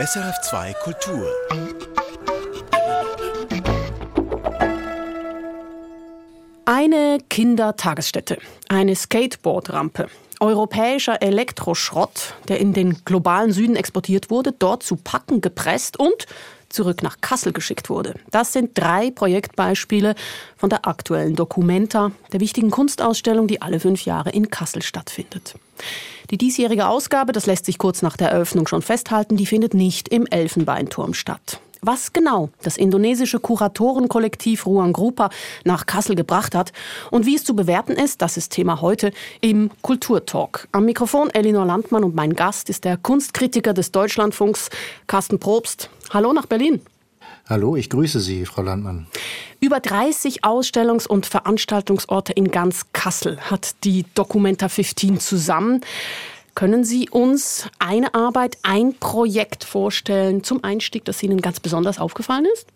SRF2 Kultur. Eine Kindertagesstätte, eine Skateboardrampe, europäischer Elektroschrott, der in den globalen Süden exportiert wurde, dort zu Packen gepresst und zurück nach Kassel geschickt wurde. Das sind drei Projektbeispiele von der aktuellen Documenta, der wichtigen Kunstausstellung, die alle fünf Jahre in Kassel stattfindet. Die diesjährige Ausgabe, das lässt sich kurz nach der Eröffnung schon festhalten, die findet nicht im Elfenbeinturm statt. Was genau das indonesische Kuratorenkollektiv Ruang Grupa nach Kassel gebracht hat und wie es zu bewerten ist, das ist Thema heute im Kulturtalk. Am Mikrofon Elinor Landmann und mein Gast ist der Kunstkritiker des Deutschlandfunks Carsten Probst. Hallo nach Berlin. Hallo, ich grüße Sie, Frau Landmann. Über 30 Ausstellungs- und Veranstaltungsorte in ganz Kassel hat die Documenta 15 zusammen. Können Sie uns eine Arbeit, ein Projekt vorstellen zum Einstieg, das Ihnen ganz besonders aufgefallen ist?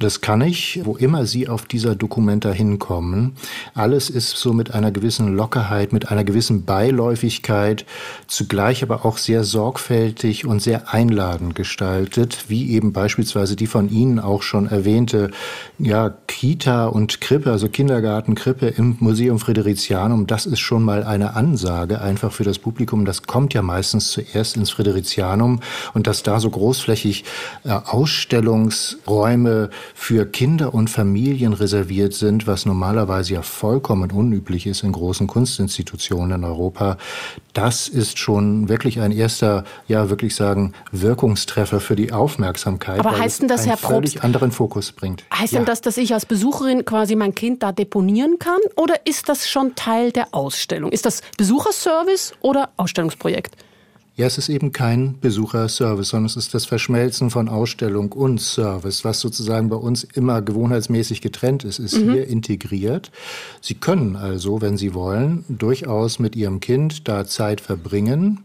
Das kann ich, wo immer Sie auf dieser Dokumenta hinkommen. Alles ist so mit einer gewissen Lockerheit, mit einer gewissen Beiläufigkeit, zugleich aber auch sehr sorgfältig und sehr einladend gestaltet, wie eben beispielsweise die von Ihnen auch schon erwähnte, ja, Kita und Krippe, also Kindergarten, Krippe im Museum Fridericianum. Das ist schon mal eine Ansage einfach für das Publikum. Das kommt ja meistens zuerst ins Fridericianum und dass da so großflächig äh, Ausstellungsräume für Kinder und Familien reserviert sind, was normalerweise ja vollkommen unüblich ist in großen Kunstinstitutionen in Europa, das ist schon wirklich ein erster, ja, wirklich sagen, Wirkungstreffer für die Aufmerksamkeit. Aber heißt denn das, Herr Probst, anderen Fokus bringt? Heißt ja. denn das, dass ich als Besucherin quasi mein Kind da deponieren kann? Oder ist das schon Teil der Ausstellung? Ist das Besucherservice oder Ausstellungsprojekt? Ja, es ist eben kein Besucherservice, sondern es ist das Verschmelzen von Ausstellung und Service, was sozusagen bei uns immer gewohnheitsmäßig getrennt ist, ist mhm. hier integriert. Sie können also, wenn Sie wollen, durchaus mit Ihrem Kind da Zeit verbringen.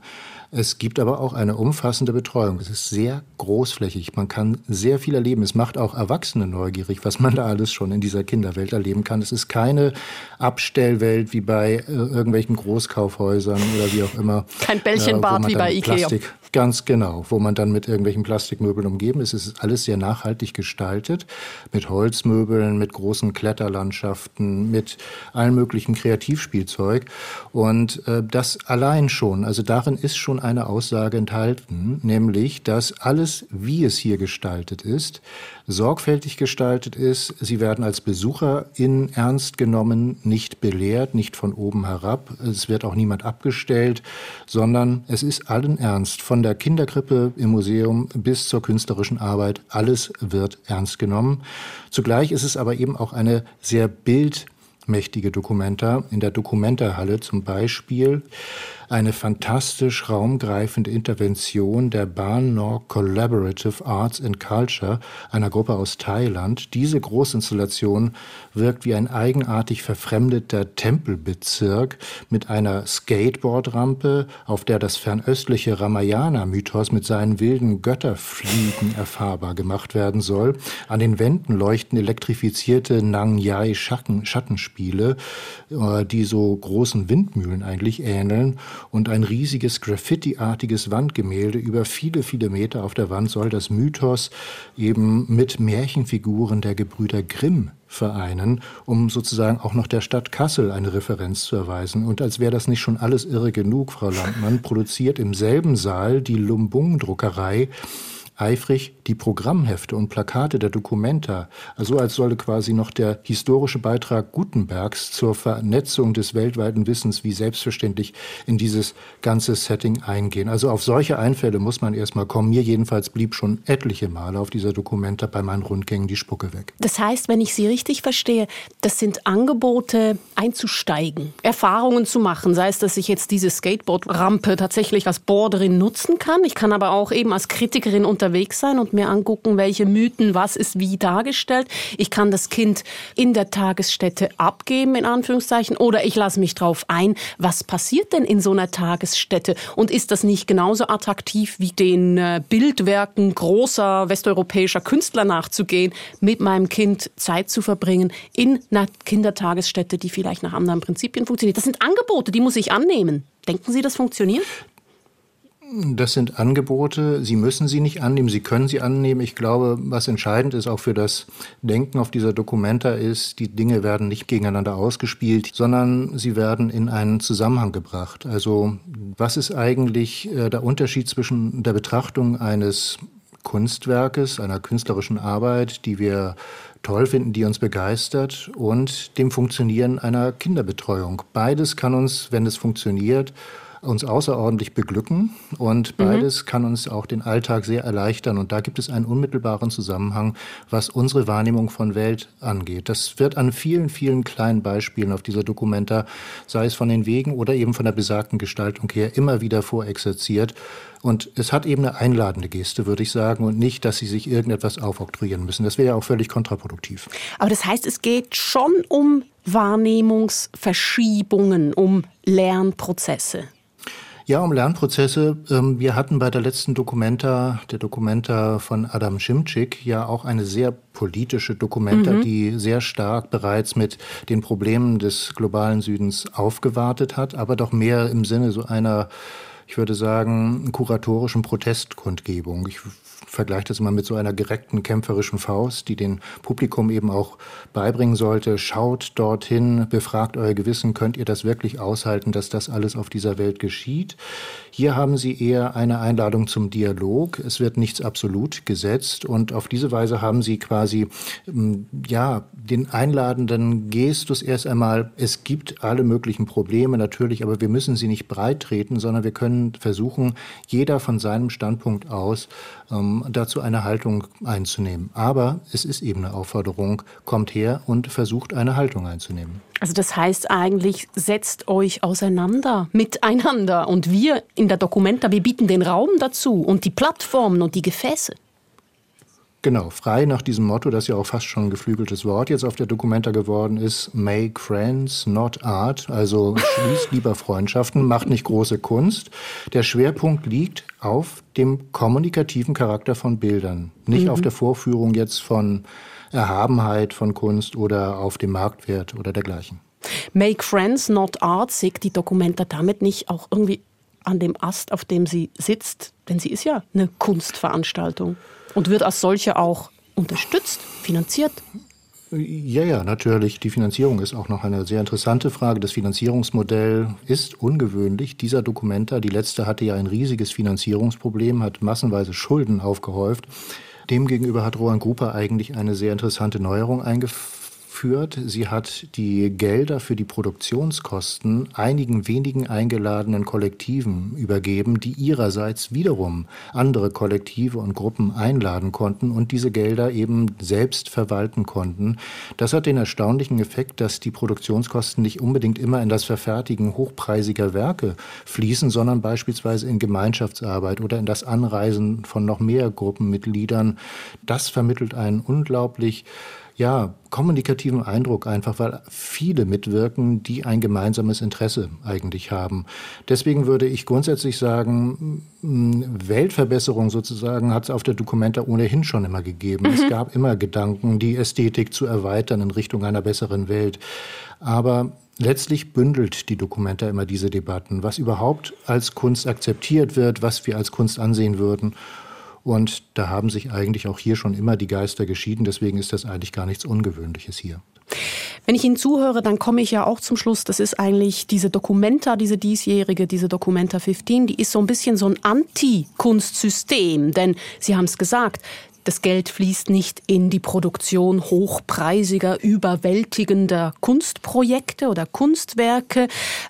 Es gibt aber auch eine umfassende Betreuung. Es ist sehr großflächig. Man kann sehr viel erleben. Es macht auch Erwachsene neugierig, was man da alles schon in dieser Kinderwelt erleben kann. Es ist keine Abstellwelt wie bei äh, irgendwelchen Großkaufhäusern oder wie auch immer. Kein Bällchenbad äh, wie bei Ikea. Plastik, Ganz genau, wo man dann mit irgendwelchen Plastikmöbeln umgeben ist. Es ist alles sehr nachhaltig gestaltet, mit Holzmöbeln, mit großen Kletterlandschaften, mit allen möglichen Kreativspielzeug. Und äh, das allein schon, also darin ist schon eine Aussage enthalten, nämlich, dass alles, wie es hier gestaltet ist, sorgfältig gestaltet ist. Sie werden als Besucher in ernst genommen, nicht belehrt, nicht von oben herab. Es wird auch niemand abgestellt, sondern es ist allen Ernst. Von der Kinderkrippe im Museum bis zur künstlerischen Arbeit, alles wird ernst genommen. Zugleich ist es aber eben auch eine sehr bildmächtige Dokumenta. In der Dokumenta-Halle zum Beispiel eine fantastisch raumgreifende Intervention der Ban-Nor Collaborative Arts and Culture, einer Gruppe aus Thailand. Diese Großinstallation wirkt wie ein eigenartig verfremdeter Tempelbezirk mit einer Skateboardrampe, auf der das fernöstliche Ramayana-Mythos mit seinen wilden Götterfliegen erfahrbar gemacht werden soll. An den Wänden leuchten elektrifizierte Nang Schattenspiele, äh, die so großen Windmühlen eigentlich ähneln und ein riesiges Graffiti-artiges Wandgemälde über viele, viele Meter auf der Wand soll das Mythos eben mit Märchenfiguren der Gebrüder Grimm vereinen, um sozusagen auch noch der Stadt Kassel eine Referenz zu erweisen. Und als wäre das nicht schon alles irre genug, Frau Landmann, produziert im selben Saal die Lumbung-Druckerei eifrig die Programmhefte und Plakate der Documenta, also als solle quasi noch der historische Beitrag Gutenbergs zur Vernetzung des weltweiten Wissens wie selbstverständlich in dieses ganze Setting eingehen. Also auf solche Einfälle muss man erstmal kommen. Mir jedenfalls blieb schon etliche Male auf dieser Documenta bei meinen Rundgängen die Spucke weg. Das heißt, wenn ich Sie richtig verstehe, das sind Angebote einzusteigen, Erfahrungen zu machen, sei es, dass ich jetzt diese Skateboard-Rampe tatsächlich als Borderin nutzen kann. Ich kann aber auch eben als Kritikerin unter unterwegs sein und mir angucken, welche Mythen, was ist wie dargestellt. Ich kann das Kind in der Tagesstätte abgeben, in Anführungszeichen, oder ich lasse mich drauf ein, was passiert denn in so einer Tagesstätte? Und ist das nicht genauso attraktiv wie den äh, Bildwerken großer westeuropäischer Künstler nachzugehen, mit meinem Kind Zeit zu verbringen in einer Kindertagesstätte, die vielleicht nach anderen Prinzipien funktioniert? Das sind Angebote, die muss ich annehmen. Denken Sie, das funktioniert? Das sind Angebote. Sie müssen sie nicht annehmen. Sie können sie annehmen. Ich glaube, was entscheidend ist auch für das Denken auf dieser Dokumenta ist, die Dinge werden nicht gegeneinander ausgespielt, sondern sie werden in einen Zusammenhang gebracht. Also, was ist eigentlich äh, der Unterschied zwischen der Betrachtung eines Kunstwerkes, einer künstlerischen Arbeit, die wir toll finden, die uns begeistert und dem Funktionieren einer Kinderbetreuung. Beides kann uns, wenn es funktioniert, uns außerordentlich beglücken und mhm. beides mhm. kann uns auch den Alltag sehr erleichtern. Und da gibt es einen unmittelbaren Zusammenhang, was unsere Wahrnehmung von Welt angeht. Das wird an vielen, vielen kleinen Beispielen auf dieser Dokumenta, sei es von den Wegen oder eben von der besagten Gestaltung her, immer wieder vorexerziert. Und es hat eben eine einladende Geste, würde ich sagen, und nicht, dass sie sich irgendetwas aufoktroyieren müssen. Das wäre ja auch völlig kontraproduktiv. Aber das heißt, es geht schon um Wahrnehmungsverschiebungen, um Lernprozesse. Ja, um Lernprozesse. Ähm, wir hatten bei der letzten Dokumenta, der Dokumenta von Adam Schimczyk, ja auch eine sehr politische Dokumenta, mhm. die sehr stark bereits mit den Problemen des globalen Südens aufgewartet hat, aber doch mehr im Sinne so einer ich würde sagen, kuratorischen Protestkundgebung. Ich vergleiche das mal mit so einer gereckten kämpferischen Faust, die den Publikum eben auch beibringen sollte. Schaut dorthin, befragt euer Gewissen, könnt ihr das wirklich aushalten, dass das alles auf dieser Welt geschieht? Hier haben Sie eher eine Einladung zum Dialog. Es wird nichts absolut gesetzt und auf diese Weise haben Sie quasi, ähm, ja, den einladenden Gestus erst einmal, es gibt alle möglichen Probleme natürlich, aber wir müssen sie nicht breit treten, sondern wir können versuchen, jeder von seinem Standpunkt aus ähm, dazu eine Haltung einzunehmen. Aber es ist eben eine Aufforderung, kommt her und versucht eine Haltung einzunehmen. Also das heißt eigentlich, setzt euch auseinander, miteinander. Und wir in der Documenta, wir bieten den Raum dazu und die Plattformen und die Gefäße. Genau, frei nach diesem Motto, das ja auch fast schon ein geflügeltes Wort jetzt auf der Dokumenta geworden ist, make friends, not art, also schließt lieber Freundschaften, macht nicht große Kunst. Der Schwerpunkt liegt auf dem kommunikativen Charakter von Bildern, nicht mhm. auf der Vorführung jetzt von Erhabenheit von Kunst oder auf dem Marktwert oder dergleichen. Make friends, not art, sägt die Dokumenta damit nicht auch irgendwie an dem Ast, auf dem sie sitzt? Denn sie ist ja eine Kunstveranstaltung und wird als solche auch unterstützt, finanziert. Ja, ja, natürlich. Die Finanzierung ist auch noch eine sehr interessante Frage. Das Finanzierungsmodell ist ungewöhnlich. Dieser Dokumenta, die letzte hatte ja ein riesiges Finanzierungsproblem, hat massenweise Schulden aufgehäuft. Demgegenüber hat Roland Gruper eigentlich eine sehr interessante Neuerung eingeführt führt. Sie hat die Gelder für die Produktionskosten einigen wenigen eingeladenen Kollektiven übergeben, die ihrerseits wiederum andere Kollektive und Gruppen einladen konnten und diese Gelder eben selbst verwalten konnten. Das hat den erstaunlichen Effekt, dass die Produktionskosten nicht unbedingt immer in das Verfertigen hochpreisiger Werke fließen, sondern beispielsweise in Gemeinschaftsarbeit oder in das Anreisen von noch mehr Gruppenmitgliedern. Das vermittelt einen unglaublich ja, kommunikativen Eindruck einfach, weil viele mitwirken, die ein gemeinsames Interesse eigentlich haben. Deswegen würde ich grundsätzlich sagen, Weltverbesserung sozusagen hat es auf der Documenta ohnehin schon immer gegeben. Mhm. Es gab immer Gedanken, die Ästhetik zu erweitern in Richtung einer besseren Welt. Aber letztlich bündelt die Documenta immer diese Debatten, was überhaupt als Kunst akzeptiert wird, was wir als Kunst ansehen würden. Und da haben sich eigentlich auch hier schon immer die Geister geschieden. Deswegen ist das eigentlich gar nichts Ungewöhnliches hier. Wenn ich Ihnen zuhöre, dann komme ich ja auch zum Schluss, das ist eigentlich diese Documenta, diese diesjährige, diese Documenta 15, die ist so ein bisschen so ein Anti-Kunstsystem. Denn Sie haben es gesagt, das Geld fließt nicht in die Produktion hochpreisiger, überwältigender Kunstprojekte oder Kunstwerke.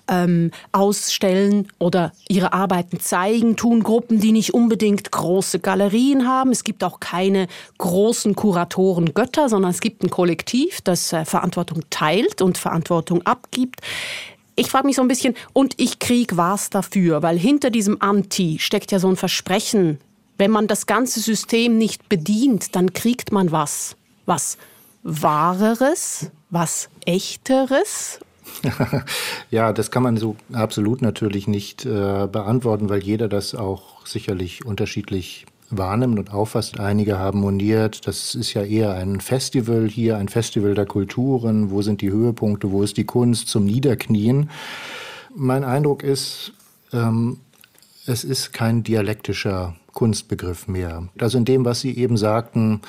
Ähm, ausstellen oder ihre Arbeiten zeigen, tun Gruppen, die nicht unbedingt große Galerien haben. Es gibt auch keine großen Kuratoren Götter, sondern es gibt ein Kollektiv, das äh, Verantwortung teilt und Verantwortung abgibt. Ich frage mich so ein bisschen, und ich krieg was dafür, weil hinter diesem Anti steckt ja so ein Versprechen wenn man das ganze System nicht bedient, dann kriegt man was. Was Wahreres, was Echteres ja, das kann man so absolut natürlich nicht äh, beantworten, weil jeder das auch sicherlich unterschiedlich wahrnimmt und auffasst. Einige haben moniert, das ist ja eher ein Festival hier, ein Festival der Kulturen. Wo sind die Höhepunkte? Wo ist die Kunst zum Niederknien? Mein Eindruck ist, ähm, es ist kein dialektischer Kunstbegriff mehr. Also in dem, was Sie eben sagten,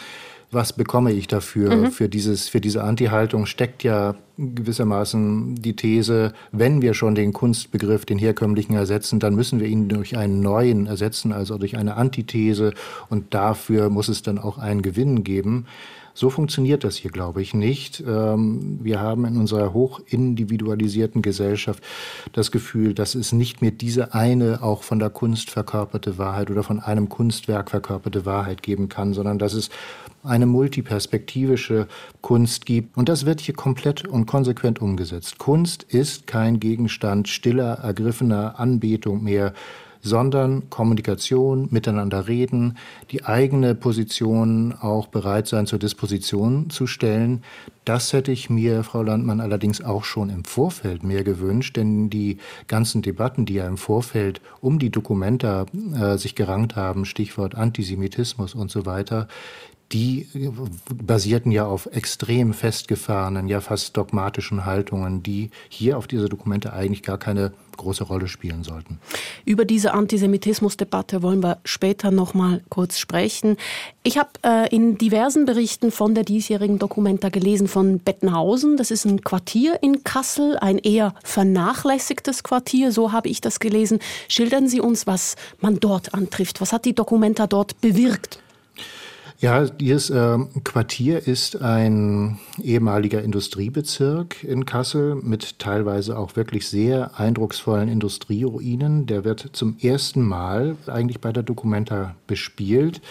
was bekomme ich dafür? Mhm. Für, dieses, für diese Anti-Haltung steckt ja gewissermaßen die These, wenn wir schon den Kunstbegriff, den herkömmlichen ersetzen, dann müssen wir ihn durch einen neuen ersetzen, also durch eine Antithese. Und dafür muss es dann auch einen Gewinn geben. So funktioniert das hier, glaube ich, nicht. Ähm, wir haben in unserer hochindividualisierten Gesellschaft das Gefühl, dass es nicht mehr diese eine auch von der Kunst verkörperte Wahrheit oder von einem Kunstwerk verkörperte Wahrheit geben kann, sondern dass es eine multiperspektivische Kunst gibt. Und das wird hier komplett und konsequent umgesetzt. Kunst ist kein Gegenstand stiller, ergriffener Anbetung mehr, sondern Kommunikation, miteinander reden, die eigene Position auch bereit sein zur Disposition zu stellen. Das hätte ich mir, Frau Landmann, allerdings auch schon im Vorfeld mehr gewünscht, denn die ganzen Debatten, die ja im Vorfeld um die Dokumenta äh, sich gerankt haben, Stichwort Antisemitismus und so weiter, die basierten ja auf extrem festgefahrenen, ja fast dogmatischen Haltungen, die hier auf diese Dokumente eigentlich gar keine große Rolle spielen sollten. Über diese Antisemitismusdebatte wollen wir später noch mal kurz sprechen. Ich habe äh, in diversen Berichten von der diesjährigen Dokumenta gelesen von Bettenhausen. Das ist ein Quartier in Kassel, ein eher vernachlässigtes Quartier, so habe ich das gelesen. Schildern Sie uns, was man dort antrifft. Was hat die Dokumenta dort bewirkt? Ja, dieses äh, Quartier ist ein ehemaliger Industriebezirk in Kassel mit teilweise auch wirklich sehr eindrucksvollen Industrieruinen. Der wird zum ersten Mal eigentlich bei der Documenta bespielt.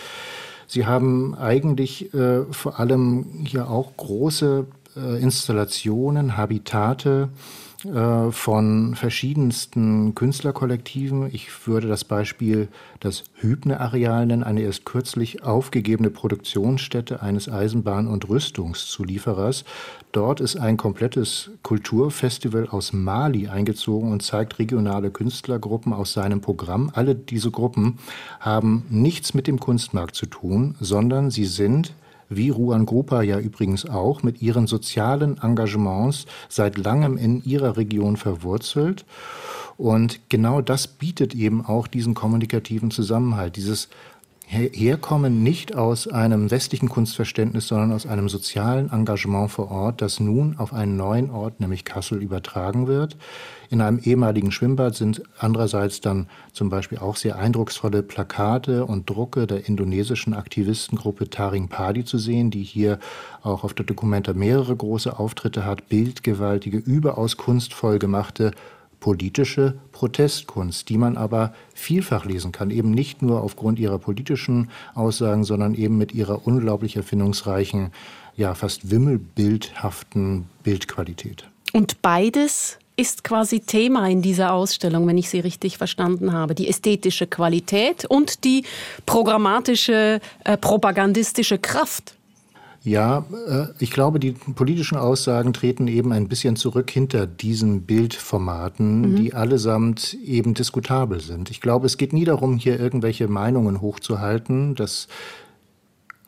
Sie haben eigentlich äh, vor allem hier auch große äh, Installationen, Habitate, äh, von verschiedensten Künstlerkollektiven. Ich würde das Beispiel das Hübner-Areal nennen, eine erst kürzlich aufgegebene Produktionsstätte eines Eisenbahn- und Rüstungszulieferers. Dort ist ein komplettes Kulturfestival aus Mali eingezogen und zeigt regionale Künstlergruppen aus seinem Programm. Alle diese Gruppen haben nichts mit dem Kunstmarkt zu tun, sondern sie sind wie Ruan Grupa ja übrigens auch, mit ihren sozialen Engagements seit langem in ihrer Region verwurzelt. Und genau das bietet eben auch diesen kommunikativen Zusammenhalt, dieses herkommen nicht aus einem westlichen Kunstverständnis, sondern aus einem sozialen Engagement vor Ort, das nun auf einen neuen Ort, nämlich Kassel, übertragen wird. In einem ehemaligen Schwimmbad sind andererseits dann zum Beispiel auch sehr eindrucksvolle Plakate und Drucke der indonesischen Aktivistengruppe Taring Padi zu sehen, die hier auch auf der Dokumenta mehrere große Auftritte hat, bildgewaltige, überaus kunstvoll gemachte politische Protestkunst, die man aber vielfach lesen kann, eben nicht nur aufgrund ihrer politischen Aussagen, sondern eben mit ihrer unglaublich erfindungsreichen, ja fast wimmelbildhaften Bildqualität. Und beides ist quasi Thema in dieser Ausstellung, wenn ich Sie richtig verstanden habe. Die ästhetische Qualität und die programmatische, äh, propagandistische Kraft. Ja, äh, ich glaube, die politischen Aussagen treten eben ein bisschen zurück hinter diesen Bildformaten, mhm. die allesamt eben diskutabel sind. Ich glaube, es geht nie darum, hier irgendwelche Meinungen hochzuhalten. Das,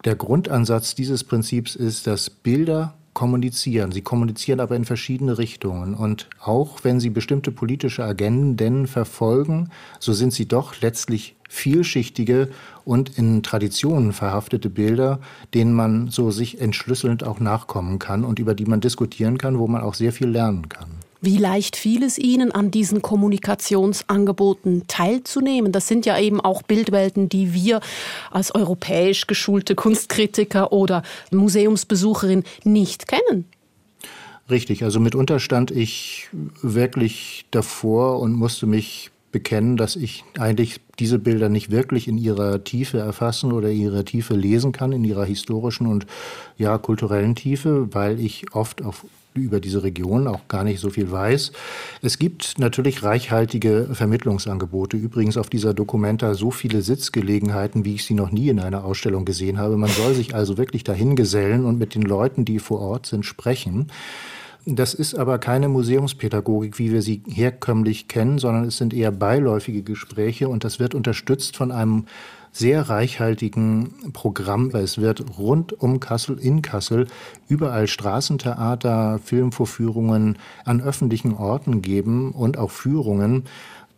der Grundansatz dieses Prinzips ist, dass Bilder kommunizieren. Sie kommunizieren aber in verschiedene Richtungen. Und auch wenn sie bestimmte politische Agenden verfolgen, so sind sie doch letztlich vielschichtige und in Traditionen verhaftete Bilder, denen man so sich entschlüsselnd auch nachkommen kann und über die man diskutieren kann, wo man auch sehr viel lernen kann. Wie leicht fiel es Ihnen, an diesen Kommunikationsangeboten teilzunehmen? Das sind ja eben auch Bildwelten, die wir als europäisch geschulte Kunstkritiker oder Museumsbesucherin nicht kennen. Richtig, also mitunter stand ich wirklich davor und musste mich bekennen, dass ich eigentlich diese Bilder nicht wirklich in ihrer Tiefe erfassen oder ihrer Tiefe lesen kann, in ihrer historischen und ja kulturellen Tiefe, weil ich oft auf über diese Region auch gar nicht so viel weiß. Es gibt natürlich reichhaltige Vermittlungsangebote. Übrigens auf dieser Dokumenta so viele Sitzgelegenheiten, wie ich sie noch nie in einer Ausstellung gesehen habe. Man soll sich also wirklich dahin gesellen und mit den Leuten, die vor Ort sind, sprechen. Das ist aber keine Museumspädagogik, wie wir sie herkömmlich kennen, sondern es sind eher beiläufige Gespräche und das wird unterstützt von einem sehr reichhaltigen Programm. Es wird rund um Kassel, in Kassel, überall Straßentheater, Filmvorführungen an öffentlichen Orten geben und auch Führungen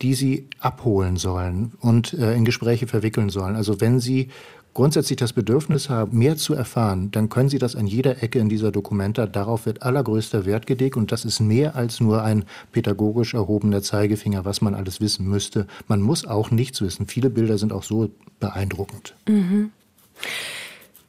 die Sie abholen sollen und äh, in Gespräche verwickeln sollen. Also wenn Sie grundsätzlich das Bedürfnis haben, mehr zu erfahren, dann können Sie das an jeder Ecke in dieser Dokumenta. Darauf wird allergrößter Wert gelegt und das ist mehr als nur ein pädagogisch erhobener Zeigefinger, was man alles wissen müsste. Man muss auch nichts wissen. Viele Bilder sind auch so beeindruckend. Mhm.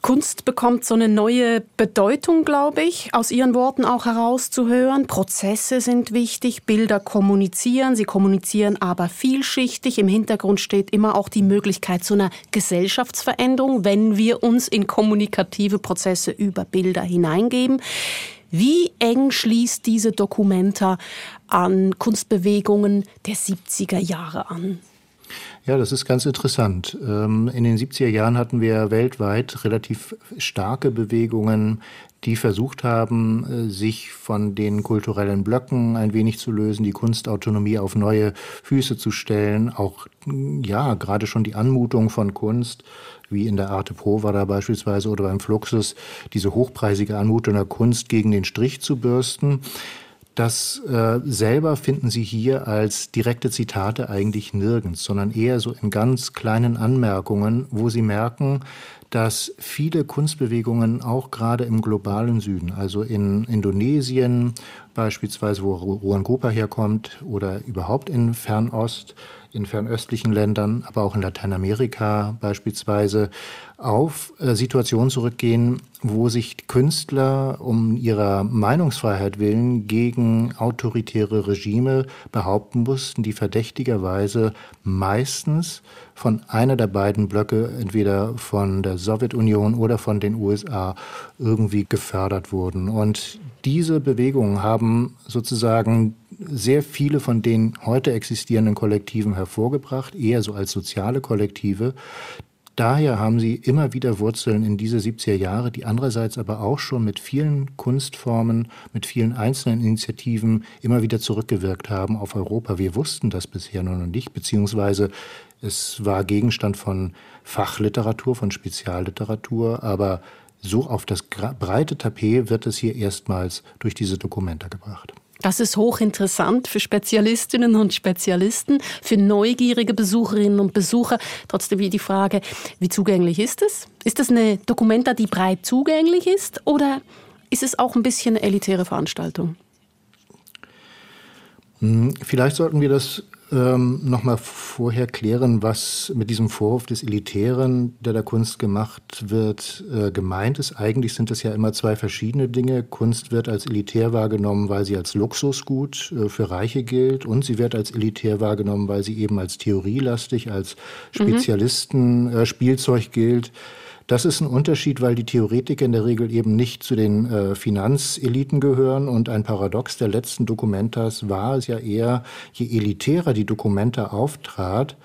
Kunst bekommt so eine neue Bedeutung, glaube ich, aus Ihren Worten auch herauszuhören. Prozesse sind wichtig, Bilder kommunizieren, sie kommunizieren aber vielschichtig. Im Hintergrund steht immer auch die Möglichkeit zu einer Gesellschaftsveränderung, wenn wir uns in kommunikative Prozesse über Bilder hineingeben. Wie eng schließt diese Dokumenta an Kunstbewegungen der 70er Jahre an? Ja, das ist ganz interessant. Ähm, in den 70er Jahren hatten wir weltweit relativ starke Bewegungen, die versucht haben, äh, sich von den kulturellen Blöcken ein wenig zu lösen, die Kunstautonomie auf neue Füße zu stellen, auch ja, gerade schon die Anmutung von Kunst, wie in der Arte Provada beispielsweise oder beim Fluxus, diese hochpreisige Anmutung der Kunst gegen den Strich zu bürsten. Das äh, selber finden Sie hier als direkte Zitate eigentlich nirgends, sondern eher so in ganz kleinen Anmerkungen, wo Sie merken, dass viele Kunstbewegungen auch gerade im globalen Süden, also in Indonesien beispielsweise, wo Ruan Grupa herkommt, oder überhaupt in Fernost, in fernöstlichen Ländern, aber auch in Lateinamerika beispielsweise, auf äh, Situationen zurückgehen, wo sich Künstler um ihrer Meinungsfreiheit willen gegen autoritäre Regime behaupten mussten, die verdächtigerweise meistens von einer der beiden Blöcke, entweder von der Sowjetunion oder von den USA, irgendwie gefördert wurden. Und diese Bewegungen haben sozusagen sehr viele von den heute existierenden Kollektiven hervorgebracht, eher so als soziale Kollektive, Daher haben sie immer wieder Wurzeln in diese 70er Jahre, die andererseits aber auch schon mit vielen Kunstformen, mit vielen einzelnen Initiativen immer wieder zurückgewirkt haben auf Europa. Wir wussten das bisher noch nicht, beziehungsweise es war Gegenstand von Fachliteratur, von Spezialliteratur, aber so auf das breite Tapet wird es hier erstmals durch diese Dokumente gebracht. Das ist hochinteressant für Spezialistinnen und Spezialisten, für neugierige Besucherinnen und Besucher. Trotzdem wie die Frage, wie zugänglich ist es? Ist das eine Dokumenta, die breit zugänglich ist oder ist es auch ein bisschen eine elitäre Veranstaltung? Hm, vielleicht sollten wir das ähm, nochmal vorher klären, was mit diesem Vorwurf des Elitären, der der Kunst gemacht wird, äh, gemeint ist. Eigentlich sind es ja immer zwei verschiedene Dinge. Kunst wird als elitär wahrgenommen, weil sie als Luxusgut äh, für Reiche gilt und sie wird als elitär wahrgenommen, weil sie eben als theorielastig, als Spezialistenspielzeug äh, gilt. Das ist ein Unterschied, weil die Theoretiker in der Regel eben nicht zu den äh, Finanzeliten gehören. Und ein Paradox der letzten Dokumentas war es ja eher, je elitärer die Dokumenta auftrat,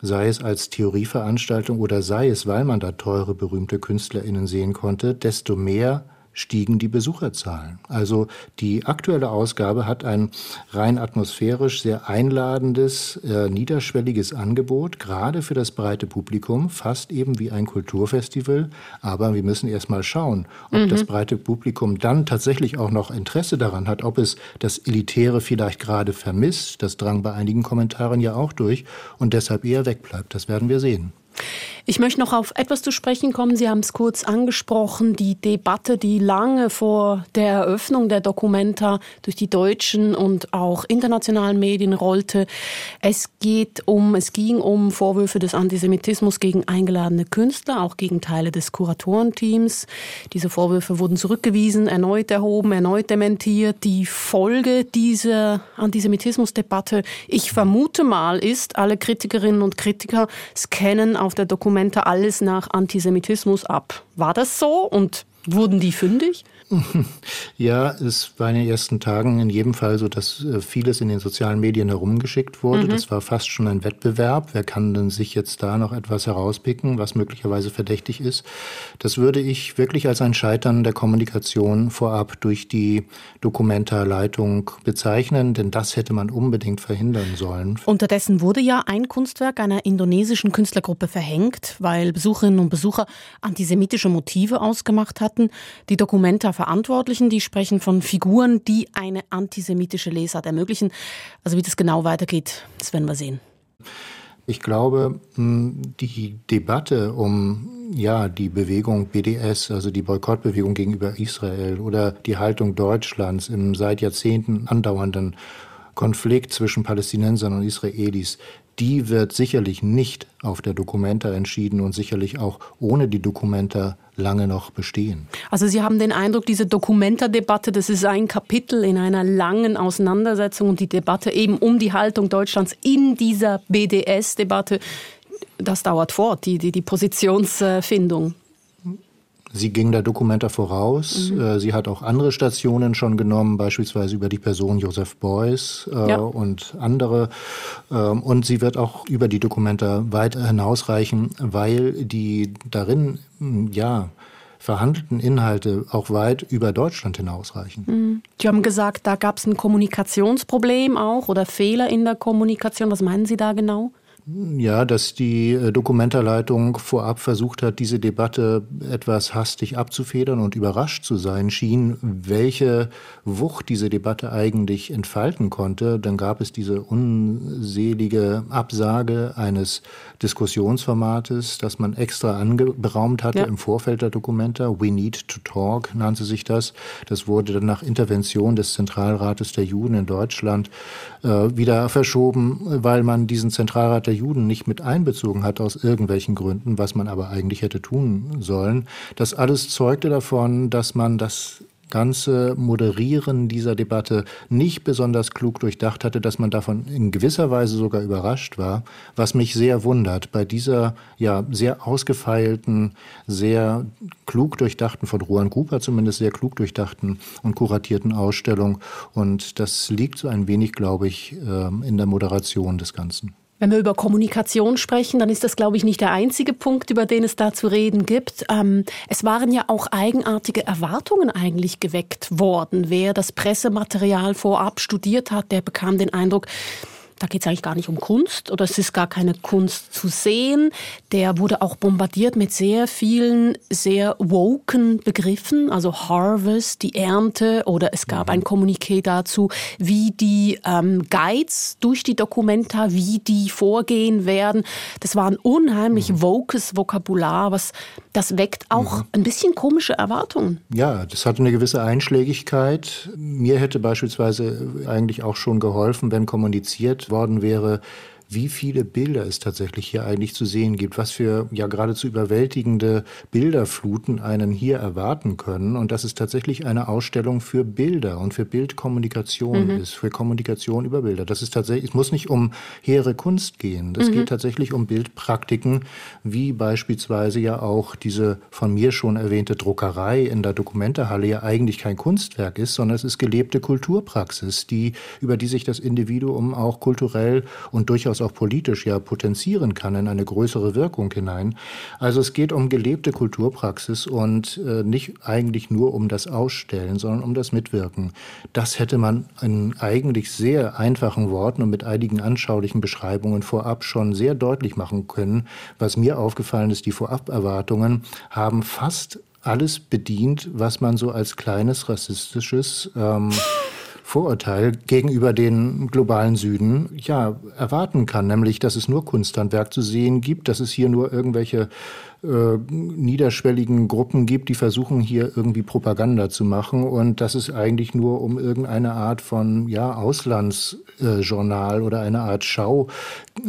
sei es als Theorieveranstaltung oder sei es, weil man da teure, berühmte KünstlerInnen sehen konnte, desto mehr stiegen die Besucherzahlen. Also die aktuelle Ausgabe hat ein rein atmosphärisch sehr einladendes, äh, niederschwelliges Angebot, gerade für das breite Publikum, fast eben wie ein Kulturfestival. Aber wir müssen erst mal schauen, ob mhm. das breite Publikum dann tatsächlich auch noch Interesse daran hat, ob es das Elitäre vielleicht gerade vermisst. Das drang bei einigen Kommentaren ja auch durch und deshalb eher wegbleibt. Das werden wir sehen. Ich möchte noch auf etwas zu sprechen kommen. Sie haben es kurz angesprochen, die Debatte, die lange vor der Eröffnung der Documenta durch die deutschen und auch internationalen Medien rollte. Es geht um, es ging um Vorwürfe des Antisemitismus gegen eingeladene Künstler, auch gegen Teile des Kuratorenteams. Diese Vorwürfe wurden zurückgewiesen, erneut erhoben, erneut dementiert. Die Folge dieser Antisemitismusdebatte, ich vermute mal, ist, alle Kritikerinnen und Kritiker scannen auf der Dokumente alles nach Antisemitismus ab. War das so und wurden die fündig? Ja, es war in den ersten Tagen in jedem Fall so, dass äh, vieles in den sozialen Medien herumgeschickt wurde. Mhm. Das war fast schon ein Wettbewerb. Wer kann denn sich jetzt da noch etwas herauspicken, was möglicherweise verdächtig ist? Das würde ich wirklich als ein Scheitern der Kommunikation vorab durch die Dokumentarleitung bezeichnen, denn das hätte man unbedingt verhindern sollen. Unterdessen wurde ja ein Kunstwerk einer indonesischen Künstlergruppe verhängt, weil Besucherinnen und Besucher antisemitische Motive ausgemacht hatten. Die Documenta-Verantwortlichen, die sprechen von Figuren, die eine antisemitische Lesart ermöglichen. Also wie das genau weitergeht, das werden wir sehen. Ich glaube, die Debatte um ja, die Bewegung BDS, also die Boykottbewegung gegenüber Israel oder die Haltung Deutschlands im seit Jahrzehnten andauernden Konflikt zwischen Palästinensern und Israelis, die wird sicherlich nicht auf der Dokumenta entschieden und sicherlich auch ohne die Dokumenta lange noch bestehen. Also Sie haben den Eindruck, diese Dokumenta-Debatte, das ist ein Kapitel in einer langen Auseinandersetzung und die Debatte eben um die Haltung Deutschlands in dieser BDS-Debatte, das dauert fort, die, die, die Positionsfindung. Sie ging der Dokumenta voraus. Mhm. Äh, sie hat auch andere Stationen schon genommen, beispielsweise über die Person Joseph Beuys äh, ja. und andere. Ähm, und sie wird auch über die Dokumenta weit hinausreichen, weil die darin, ja, verhandelten Inhalte auch weit über Deutschland hinausreichen. Mhm. Sie haben gesagt, da gab es ein Kommunikationsproblem auch oder Fehler in der Kommunikation. Was meinen Sie da genau? Ja, dass die äh, Dokumentarleitung vorab versucht hat, diese Debatte etwas hastig abzufedern und überrascht zu sein schien, welche Wucht diese Debatte eigentlich entfalten konnte. Dann gab es diese unselige Absage eines Diskussionsformates, das man extra anberaumt hatte ja. im Vorfeld der Dokumenta. We Need to Talk nannte sich das. Das wurde dann nach Intervention des Zentralrates der Juden in Deutschland äh, wieder verschoben, weil man diesen Zentralrat der der Juden nicht mit einbezogen hat aus irgendwelchen Gründen, was man aber eigentlich hätte tun sollen. Das alles zeugte davon, dass man das ganze Moderieren dieser Debatte nicht besonders klug durchdacht hatte, dass man davon in gewisser Weise sogar überrascht war, was mich sehr wundert bei dieser ja sehr ausgefeilten, sehr klug durchdachten, von Ruan Cooper zumindest sehr klug durchdachten und kuratierten Ausstellung. Und das liegt so ein wenig, glaube ich, ähm, in der Moderation des Ganzen. Wenn wir über Kommunikation sprechen, dann ist das, glaube ich, nicht der einzige Punkt, über den es da zu reden gibt. Ähm, es waren ja auch eigenartige Erwartungen eigentlich geweckt worden. Wer das Pressematerial vorab studiert hat, der bekam den Eindruck, da geht es eigentlich gar nicht um Kunst oder es ist gar keine Kunst zu sehen. Der wurde auch bombardiert mit sehr vielen sehr woken Begriffen, also Harvest, die Ernte oder es gab ein Kommuniqué dazu, wie die ähm, Guides durch die Dokumenta, wie die vorgehen werden. Das war ein unheimlich mhm. wokes Vokabular, was das weckt auch mhm. ein bisschen komische Erwartungen. Ja, das hatte eine gewisse Einschlägigkeit. Mir hätte beispielsweise eigentlich auch schon geholfen, wenn kommuniziert worden wäre, wie viele Bilder es tatsächlich hier eigentlich zu sehen gibt, was für ja geradezu überwältigende Bilderfluten einen hier erwarten können und dass es tatsächlich eine Ausstellung für Bilder und für Bildkommunikation mhm. ist, für Kommunikation über Bilder. Das ist tatsächlich, es muss nicht um hehre Kunst gehen. Das mhm. geht tatsächlich um Bildpraktiken, wie beispielsweise ja auch diese von mir schon erwähnte Druckerei in der Dokumentehalle ja eigentlich kein Kunstwerk ist, sondern es ist gelebte Kulturpraxis, die, über die sich das Individuum auch kulturell und durchaus auch politisch ja potenzieren kann in eine größere Wirkung hinein. Also es geht um gelebte Kulturpraxis und äh, nicht eigentlich nur um das Ausstellen, sondern um das Mitwirken. Das hätte man in eigentlich sehr einfachen Worten und mit einigen anschaulichen Beschreibungen vorab schon sehr deutlich machen können. Was mir aufgefallen ist, die Voraberwartungen haben fast alles bedient, was man so als kleines rassistisches ähm, Vorurteil gegenüber den globalen Süden ja erwarten kann, nämlich dass es nur Kunsthandwerk zu sehen gibt, dass es hier nur irgendwelche äh, niederschwelligen Gruppen gibt, die versuchen hier irgendwie Propaganda zu machen und dass es eigentlich nur um irgendeine Art von ja Auslandsjournal äh, oder eine Art Schau,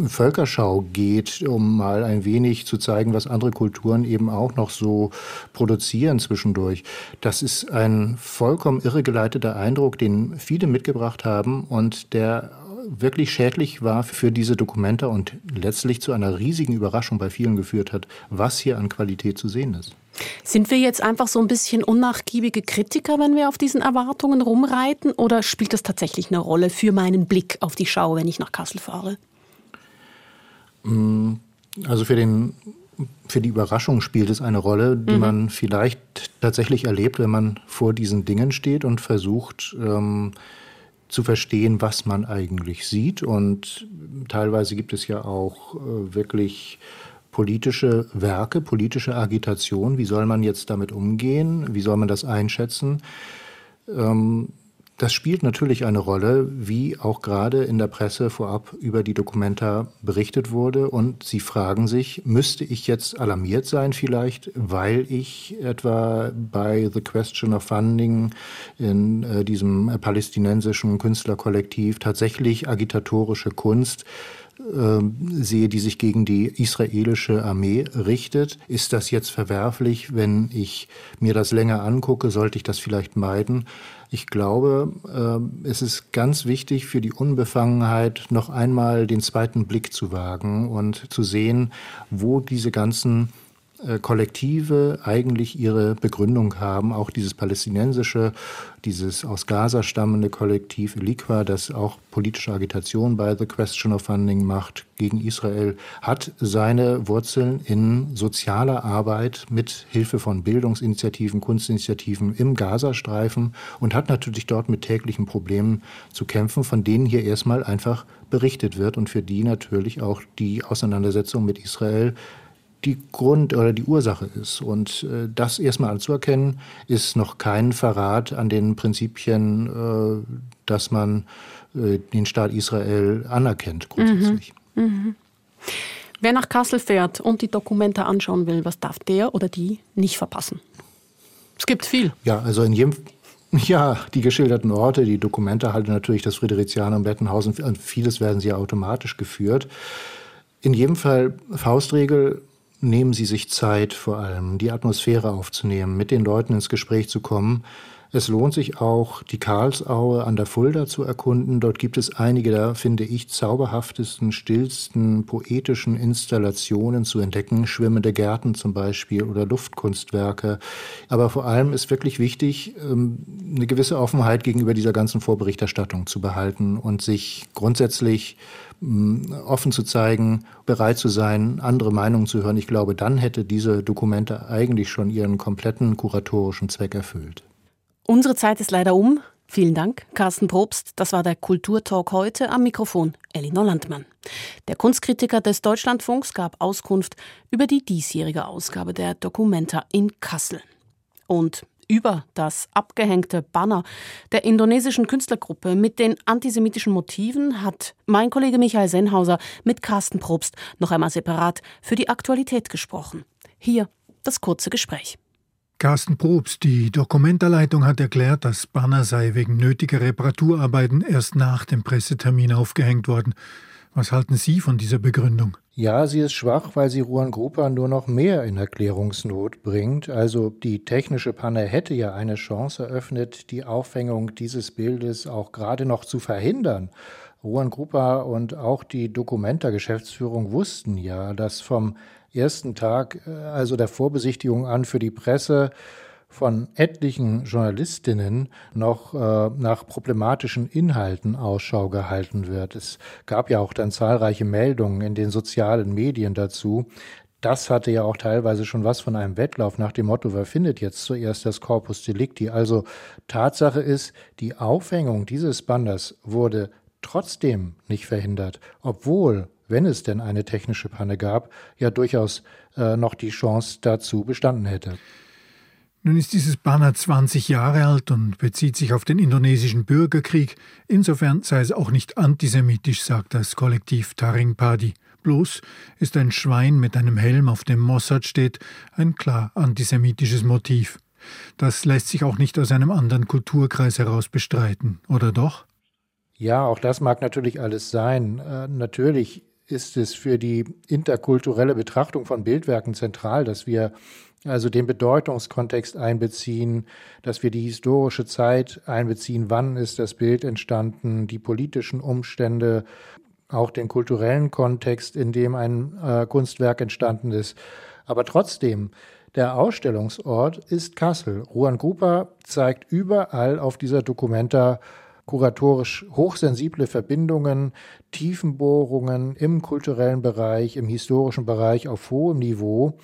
Völkerschau geht, um mal ein wenig zu zeigen, was andere Kulturen eben auch noch so produzieren zwischendurch. Das ist ein vollkommen irregeleiteter Eindruck, den viele mitgebracht haben und der wirklich schädlich war für diese Dokumente und letztlich zu einer riesigen Überraschung bei vielen geführt hat, was hier an Qualität zu sehen ist. Sind wir jetzt einfach so ein bisschen unnachgiebige Kritiker, wenn wir auf diesen Erwartungen rumreiten, oder spielt das tatsächlich eine Rolle für meinen Blick auf die Schau, wenn ich nach Kassel fahre? Mm, also für den für die Überraschung spielt es eine Rolle, die mhm. man vielleicht tatsächlich erlebt, wenn man vor diesen Dingen steht und versucht, ähm, zu verstehen, was man eigentlich sieht. Und teilweise gibt es ja auch äh, wirklich politische Werke, politische Agitation. Wie soll man jetzt damit umgehen? Wie soll man das einschätzen? Ähm, das spielt natürlich eine Rolle, wie auch gerade in der Presse vorab über die Dokumenta berichtet wurde. Und Sie fragen sich, müsste ich jetzt alarmiert sein vielleicht, weil ich etwa bei The Question of Funding in äh, diesem palästinensischen Künstlerkollektiv tatsächlich agitatorische Kunst ähm, sehe, die sich gegen die israelische Armee richtet. Ist das jetzt verwerflich, wenn ich mir das länger angucke? Sollte ich das vielleicht meiden? Ich glaube, ähm, es ist ganz wichtig für die Unbefangenheit, noch einmal den zweiten Blick zu wagen und zu sehen, wo diese ganzen Kollektive eigentlich ihre Begründung haben. Auch dieses palästinensische, dieses aus Gaza stammende Kollektiv Elikwa, das auch politische Agitation bei The Question of Funding macht gegen Israel, hat seine Wurzeln in sozialer Arbeit mit Hilfe von Bildungsinitiativen, Kunstinitiativen im Gazastreifen und hat natürlich dort mit täglichen Problemen zu kämpfen, von denen hier erstmal einfach berichtet wird und für die natürlich auch die Auseinandersetzung mit Israel die Grund oder die Ursache ist. Und äh, das erstmal anzuerkennen, ist noch kein Verrat an den Prinzipien, äh, dass man äh, den Staat Israel anerkennt grundsätzlich. Mhm. Mhm. Wer nach Kassel fährt und die Dokumente anschauen will, was darf der oder die nicht verpassen? Es gibt viel. Ja, also in jedem ja, die geschilderten Orte, die Dokumente halten natürlich das Friedrichianer und Bettenhausen, vieles werden sie automatisch geführt. In jedem Fall Faustregel, nehmen Sie sich Zeit, vor allem die Atmosphäre aufzunehmen, mit den Leuten ins Gespräch zu kommen. Es lohnt sich auch, die Karlsaue an der Fulda zu erkunden. Dort gibt es einige der, finde ich, zauberhaftesten, stillsten, poetischen Installationen zu entdecken. Schwimmende Gärten zum Beispiel oder Luftkunstwerke. Aber vor allem ist wirklich wichtig, ähm, eine gewisse Offenheit gegenüber dieser ganzen Vorberichterstattung zu behalten und sich grundsätzlich offen zu zeigen, bereit zu sein, andere Meinungen zu hören. Ich glaube, dann hätte diese Dokumente eigentlich schon ihren kompletten kuratorischen Zweck erfüllt. Unsere Zeit ist leider um. Vielen Dank, Carsten Probst. Das war der Kulturtalk heute am Mikrofon Elinor Landmann. Der Kunstkritiker des Deutschlandfunks gab Auskunft über die diesjährige Ausgabe der Documenta in Kassel. Und über das abgehängte Banner der indonesischen Künstlergruppe mit den antisemitischen Motiven hat mein Kollege Michael Sennhauser mit Carsten Probst noch einmal separat für die Aktualität gesprochen. Hier das kurze Gespräch. Carsten Probst, die Dokumentarleitung hat erklärt, das Banner sei wegen nötiger Reparaturarbeiten erst nach dem Pressetermin aufgehängt worden. Was halten Sie von dieser Begründung? Ja, sie ist schwach, weil sie Ruan Grupa nur noch mehr in Erklärungsnot bringt. Also die technische Panne hätte ja eine Chance eröffnet, die Aufhängung dieses Bildes auch gerade noch zu verhindern. Ruan Grupa und auch die Dokumenta-Geschäftsführung wussten ja, dass vom ersten Tag, äh, also der Vorbesichtigung an für die Presse, von etlichen Journalistinnen noch äh, nach problematischen Inhalten Ausschau gehalten wird. Es gab ja auch dann zahlreiche Meldungen in den sozialen Medien dazu. Das hatte ja auch teilweise schon was von einem Wettlauf nach dem Motto, wer findet jetzt zuerst das Corpus Delicti? Also Tatsache ist, die Aufhängung dieses Banners wurde trotzdem nicht verhindert, obwohl wenn es denn eine technische Panne gab, ja durchaus äh, noch die Chance dazu bestanden hätte. Nun ist dieses Banner 20 Jahre alt und bezieht sich auf den indonesischen Bürgerkrieg. Insofern sei es auch nicht antisemitisch, sagt das Kollektiv Taring Padi. Bloß ist ein Schwein mit einem Helm, auf dem Mossad steht, ein klar antisemitisches Motiv. Das lässt sich auch nicht aus einem anderen Kulturkreis heraus bestreiten, oder doch? Ja, auch das mag natürlich alles sein. Äh, natürlich ist es für die interkulturelle Betrachtung von Bildwerken zentral, dass wir also den Bedeutungskontext einbeziehen, dass wir die historische Zeit einbeziehen, wann ist das Bild entstanden, die politischen Umstände, auch den kulturellen Kontext, in dem ein äh, Kunstwerk entstanden ist. Aber trotzdem, der Ausstellungsort ist Kassel. Ruan Grupa zeigt überall auf dieser Dokumenta kuratorisch hochsensible Verbindungen, Tiefenbohrungen im kulturellen Bereich, im historischen Bereich auf hohem Niveau.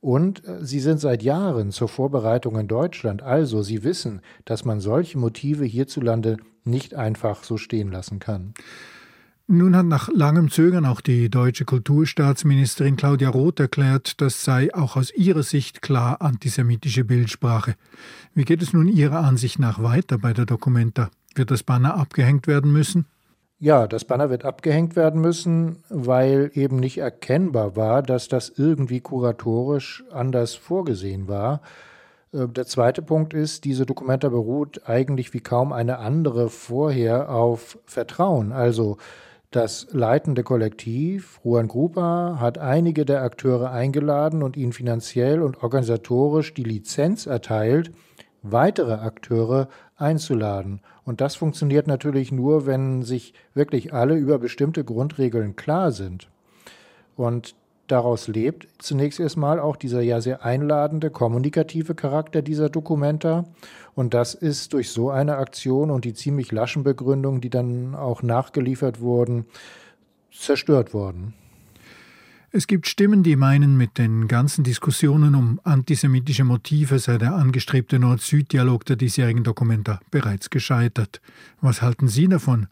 Und äh, sie sind seit Jahren zur Vorbereitung in Deutschland. Also sie wissen, dass man solche Motive hierzulande nicht einfach so stehen lassen kann. Nun hat nach langem Zögern auch die deutsche Kulturstaatsministerin Claudia Roth erklärt, das sei auch aus ihrer Sicht klar antisemitische Bildsprache. Wie geht es nun Ihrer Ansicht nach weiter bei der Documenta? Wird das Banner abgehängt werden müssen? Ja, das Banner wird abgehängt werden müssen, weil eben nicht erkennbar war, dass das irgendwie kuratorisch anders vorgesehen war. Äh, der zweite Punkt ist, diese Dokumenta beruht eigentlich wie kaum eine andere vorher auf Vertrauen. Also das leitende Kollektiv, Ruan Grupa, hat einige der Akteure eingeladen und ihnen finanziell und organisatorisch die Lizenz erteilt, weitere Akteure einzuladen. Und das funktioniert natürlich nur, wenn sich wirklich alle über bestimmte Grundregeln klar sind. Und daraus lebt zunächst erstmal auch dieser ja sehr einladende, kommunikative Charakter dieser Dokumenta. Und das ist durch so eine Aktion und die ziemlich laschen Begründungen, die dann auch nachgeliefert wurden, zerstört worden. Es gibt Stimmen, die meinen, mit den ganzen Diskussionen um antisemitische Motive sei der angestrebte Nord-Süd-Dialog der diesjährigen Dokumenta bereits gescheitert. Was halten Sie davon?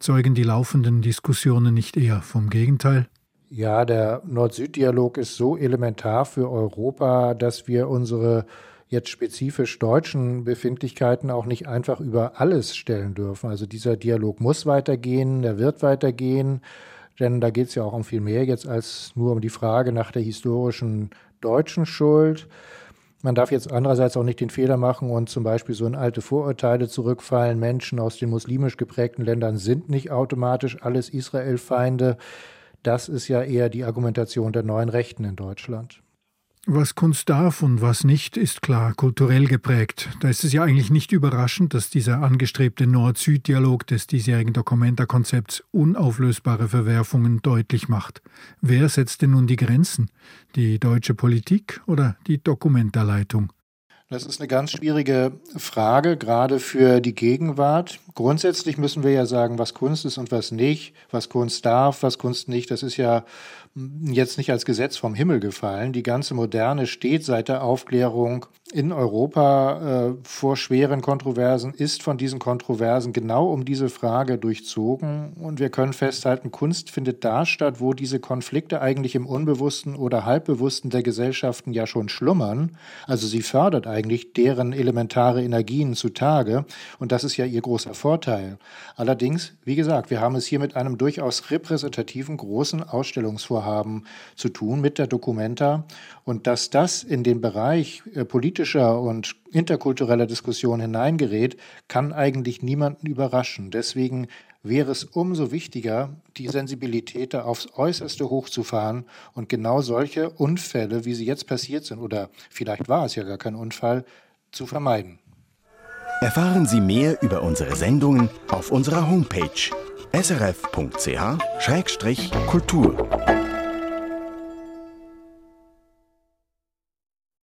Zeugen die laufenden Diskussionen nicht eher vom Gegenteil? Ja, der Nord-Süd-Dialog ist so elementar für Europa, dass wir unsere jetzt spezifisch deutschen Befindlichkeiten auch nicht einfach über alles stellen dürfen. Also dieser Dialog muss weitergehen, der wird weitergehen, denn da geht es ja auch um viel mehr jetzt als nur um die Frage nach der historischen deutschen Schuld. Man darf jetzt andererseits auch nicht den Fehler machen und zum Beispiel so in alte Vorurteile zurückfallen. Menschen aus den muslimisch geprägten Ländern sind nicht automatisch alles Israel-Feinde. Das ist ja eher die Argumentation der neuen Rechten in Deutschland. Was Kunst darf und was nicht, ist klar kulturell geprägt. Da ist es ja eigentlich nicht überraschend, dass dieser angestrebte Nord-Süd-Dialog des diesjährigen Documenta-Konzepts unauflösbare Verwerfungen deutlich macht. Wer setzt denn nun die Grenzen? Die deutsche Politik oder die Documenta-Leitung? Das ist eine ganz schwierige Frage, gerade für die Gegenwart. Grundsätzlich müssen wir ja sagen, was Kunst ist und was nicht, was Kunst darf, was Kunst nicht. Das ist ja jetzt nicht als Gesetz vom Himmel gefallen. Die ganze Moderne steht seit der Aufklärung in Europa äh, vor schweren Kontroversen, ist von diesen Kontroversen genau um diese Frage durchzogen. Und wir können festhalten, Kunst findet da statt, wo diese Konflikte eigentlich im Unbewussten oder Halbbewussten der Gesellschaften ja schon schlummern. Also sie fördert eigentlich deren elementare Energien zutage. Und das ist ja ihr großer Vorteil. Allerdings, wie gesagt, wir haben es hier mit einem durchaus repräsentativen großen Ausstellungsvorhaben zu tun mit der Documenta. Und dass das in den Bereich äh, politischer und interkultureller Diskussion hineingerät, kann eigentlich niemanden überraschen. Deswegen wäre es umso wichtiger, die Sensibilität da aufs Äußerste hochzufahren und genau solche Unfälle, wie sie jetzt passiert sind, oder vielleicht war es ja gar kein Unfall, zu vermeiden. Erfahren Sie mehr über unsere Sendungen auf unserer Homepage srf.ch-kultur.